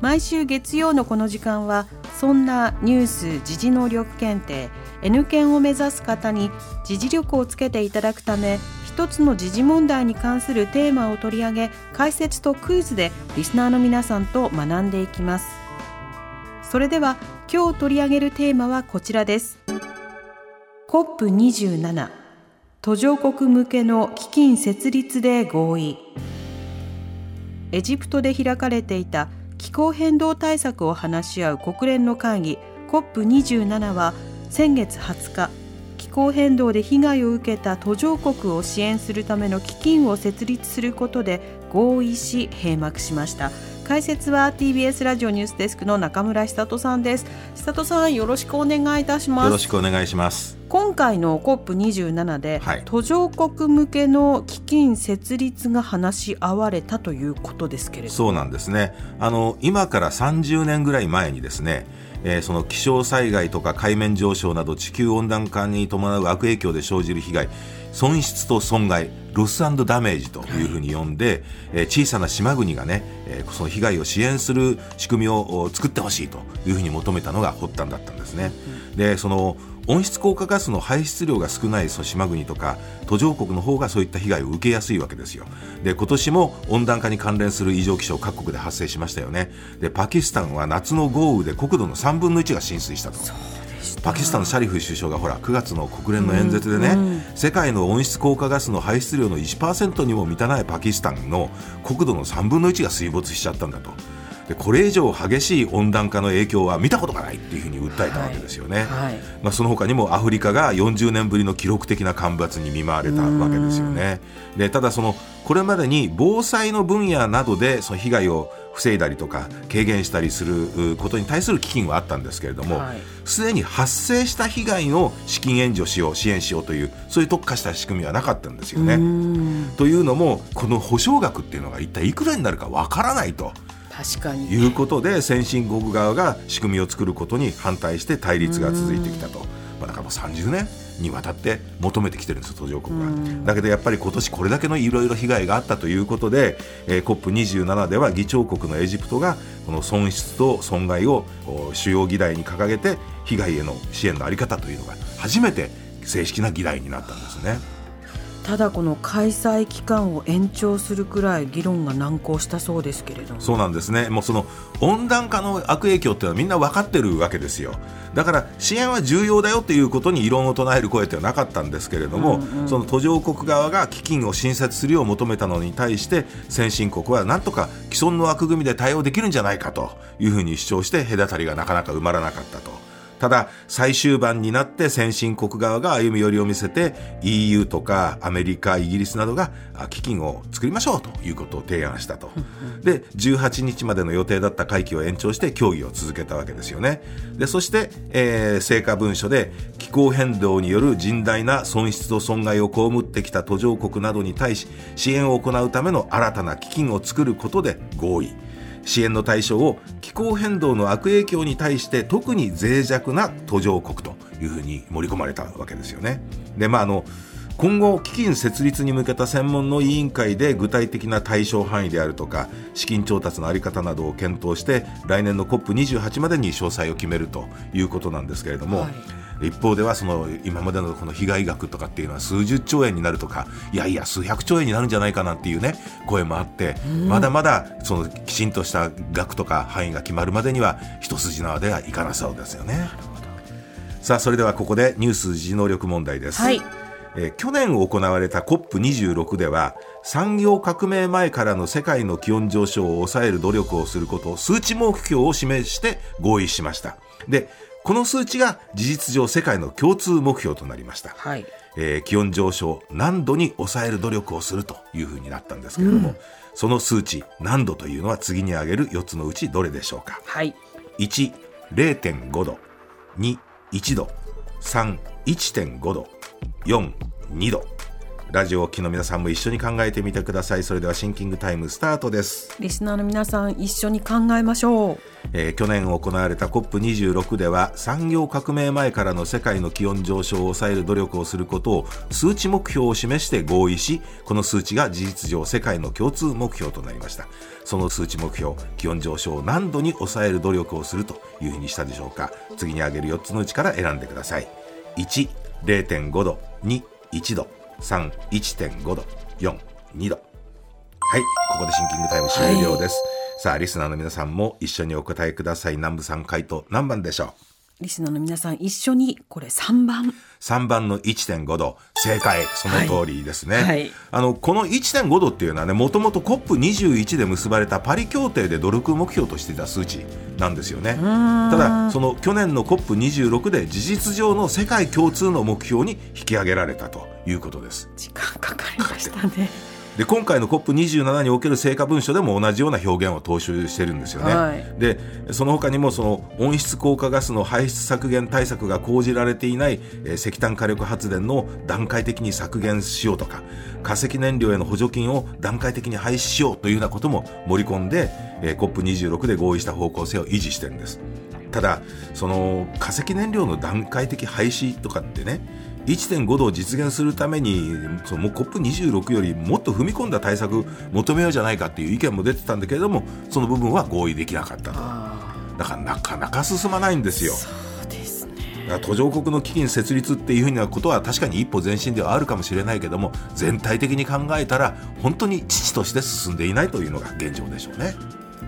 毎週月曜のこの時間はそんなニュース時事能力検定 N 検を目指す方に時事力をつけていただくため一つの時事問題に関するテーマを取り上げ解説とクイズでリスナーの皆さんと学んでいきます。それでは今日取り上げるテーマはこちらです。COP27 途上国向けの基金設立で合意。エジプトで開かれていた気候変動対策を話し合う国連の会議 COP27 は先月20日気候変動で被害を受けた途上国を支援するための基金を設立することで合意し閉幕しました。解説は TBS ラジオニュースデスクの中村久人さんです。久人さんよろしくお願いいたします。よろしくお願いします。今回の COP27 で、はい。途上国向けの基金設立が話し合われたということですけれどそうなんですね。あの今から30年ぐらい前にですねえーその気象災害とか海面上昇など地球温暖化に伴う悪影響で生じる被害損失と損害ロスダメージというふうに呼んで、えー小さな島国がね、えーその被害を支援する仕組みを作ってほしいというふうに求めたのが発端だったんですね。でその温室効果ガスの排出量が少ないその島国とか途上国の方がそういった被害を受けやすいわけですよ。で今年も温暖化に関連する異常気象各国で発生しましたよね。でパキスタンは夏の豪雨で国土の3分の1が浸水したと。パキスタンのシャリフ首相がほら9月の国連の演説でね、世界の温室効果ガスの排出量の1%にも満たないパキスタンの国土の3分の1が水没しちゃったんだと。でこれ以上激しい温暖化の影響は見たことがないっていうふうに訴えたわけですよね。はいまあ、その他にもアフリカが40年ぶりの記録的な干ばつに見舞われたわけですよね。でただそのこれまでに防災の分野などでその被害を防いだりとか軽減したりするうことに対する基金はあったんですけれどもはいすで、に発生した被害の資金援助しよう支援しようというそういう特化した仕組みはなかったんですよね。というのもこの保証額っていうのが一体いくらになるかわからないと。確かにいうことで先進国側が仕組みを作ることに反対して対立が続いてきたと、まあ、だからもう30年にわたって求めてきてるんです途上国は。だけどやっぱり今年これだけのいろいろ被害があったということで、えー、COP27 では議長国のエジプトがこの損失と損害をお主要議題に掲げて被害への支援の在り方というのが初めて正式な議題になったんですね。ただこの開催期間を延長するくらい議論が難航したそうですけれども。そうなんですね、もうその温暖化の悪影響っていうのはみんな分かってるわけですよ、だから支援は重要だよということに異論を唱える声ってはなかったんですけれども、その途上国側が基金を新設するよう求めたのに対して、先進国はなんとか既存の枠組みで対応できるんじゃないかというふうに主張して、隔たりがなかなか埋まらなかったと。ただ、最終盤になって先進国側が歩み寄りを見せて EU とかアメリカ、イギリスなどがあ基金を作りましょうということを提案したと。で、18日までの予定だった会期を延長して協議を続けたわけですよね。で、そして、えー成果文書で気候変動による甚大な損失と損害を被ってきた途上国などに対し支援を行うための新たな基金を作ることで合意。支援の対象を気候変動の悪影響に対して特に脆弱な途上国というふうに盛り込まれたわけですよね。で、まあ、あの、今後、基金設立に向けた専門の委員会で具体的な対象範囲であるとか、資金調達のあり方などを検討して、来年の COP28 までに詳細を決めるということなんですけれども、はい一方ではその今までのこの被害額とかっていうのは数十兆円になるとかいやいや数百兆円になるんじゃないかなっていうね声もあって、まだまだそのきちんとした額とか範囲が決まるまでには一筋縄ではいかなそうですよね。さあそれではここでニュース時能力問題です。はいえー去年行われた COP26 では産業革命前からの世界の気温上昇を抑える努力をすることを数値目標を示して合意しましたでこの数値が事実上世界の共通目標となりました、はいえー気温上昇何度に抑える努力をするというふうになったんですけれども、その数値難度というのは次に挙げる4つのうちどれでしょうか？はい1、0.5度。2、1度。3、1.5度。4、2度。ラジオを機の皆さんも一緒に考えてみてください。それではシンキングタイムスタートです。リスナーの皆さん一緒に考えましょう。えー去年行われた COP26 では産業革命前からの世界の気温上昇を抑える努力をすることを数値目標を示して合意しこの数値が事実上世界の共通目標となりました。その数値目標気温上昇を何度に抑える努力をするというふうにしたでしょうか。次に挙げる4つのうちから選んでください。1 0.5度。2 1度3 1.5度4 2度はい、ここでシンキングタイム終了です。さあ、リスナーの皆さんも一緒にお答えください。南部さん回答何番でしょリスナーの皆さん一緒にこれ3番う ?3 番の1.5度。正解。その通りですね。はいはいあの、この1.5度っていうのはね、もともと COP21 で結ばれたパリ協定で努力目標としていた数値なんですよね。ただ、その去年の COP26 で事実上の世界共通の目標に引き上げられたということです。時間かかりましたねで今回の COP27 における成果文書でも同じような表現を踏襲してるんですよね。はいでその他にもその温室効果ガスの排出削減対策が講じられていない、えー石炭火力発電の段階的に削減しようとか化石燃料への補助金を段階的に廃止しようというようなことも盛り込んで、えー COP26 で合意した方向性を維持してるんです。ただその化石燃料の段階的廃止とかってね1.5度を実現するためにそのもう COP26 よりもっと踏み込んだ対策求めようじゃないかっていう意見も出てたんだけれどもその部分は合意できなかったと。だからなかなか進まないんですよ。途上国の基金設立っていうふうなことは確かに一歩前進ではあるかもしれないけども全体的に考えたら本当に父として進んでいないというのが現状でしょうね。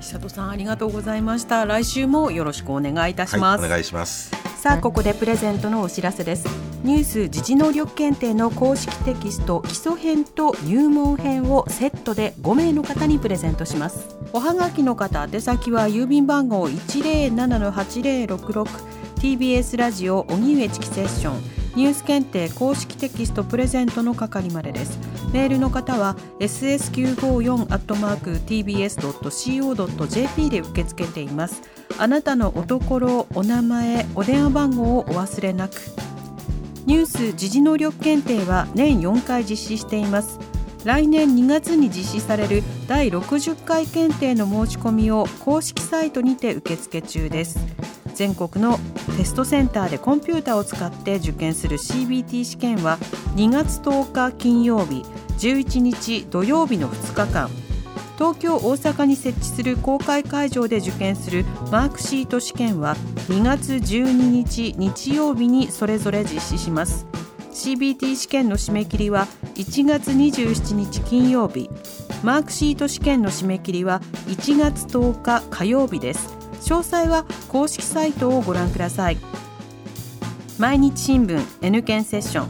久戸さんありがとうございました。来週もよろしくお願いいたします、はいお願いしますさあここでプレゼントのお知らせです。ニュース時事能力検定の公式テキスト基礎編と入門編をセットで5名の方にプレゼントします。おはがきの方宛先は郵便番号 107-8066TBS ラジオ荻上チキセッションニュース検定公式テキストプレゼントの係までです。メールの方は ss954-tbs.co.jp で受け付けています。あなたのおところお名前お電話番号をお忘れなく。ニュース時事能力検定は年4回実施しています。来年2月に実施される第60回検定の申し込みを公式サイトにて受付中です。全国のテストセンターでコンピューターを使って受験する CBT 試験は2月10日金曜日11日土曜日の2日間。東京大阪に設置する公開会場で受験するマークシート試験は2月12日日曜日にそれぞれ実施します。CBT 試験の締め切りは1月27日金曜日。マークシート試験の締め切りは1月10日火曜日です。詳細は公式サイトをご覧ください。毎日新聞 N 県セッション。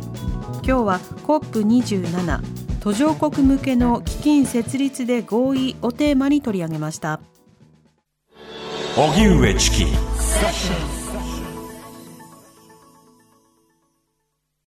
今日は COP27 途上国向けの基金設立で合意をテーマに取り上げました。荻上チキ。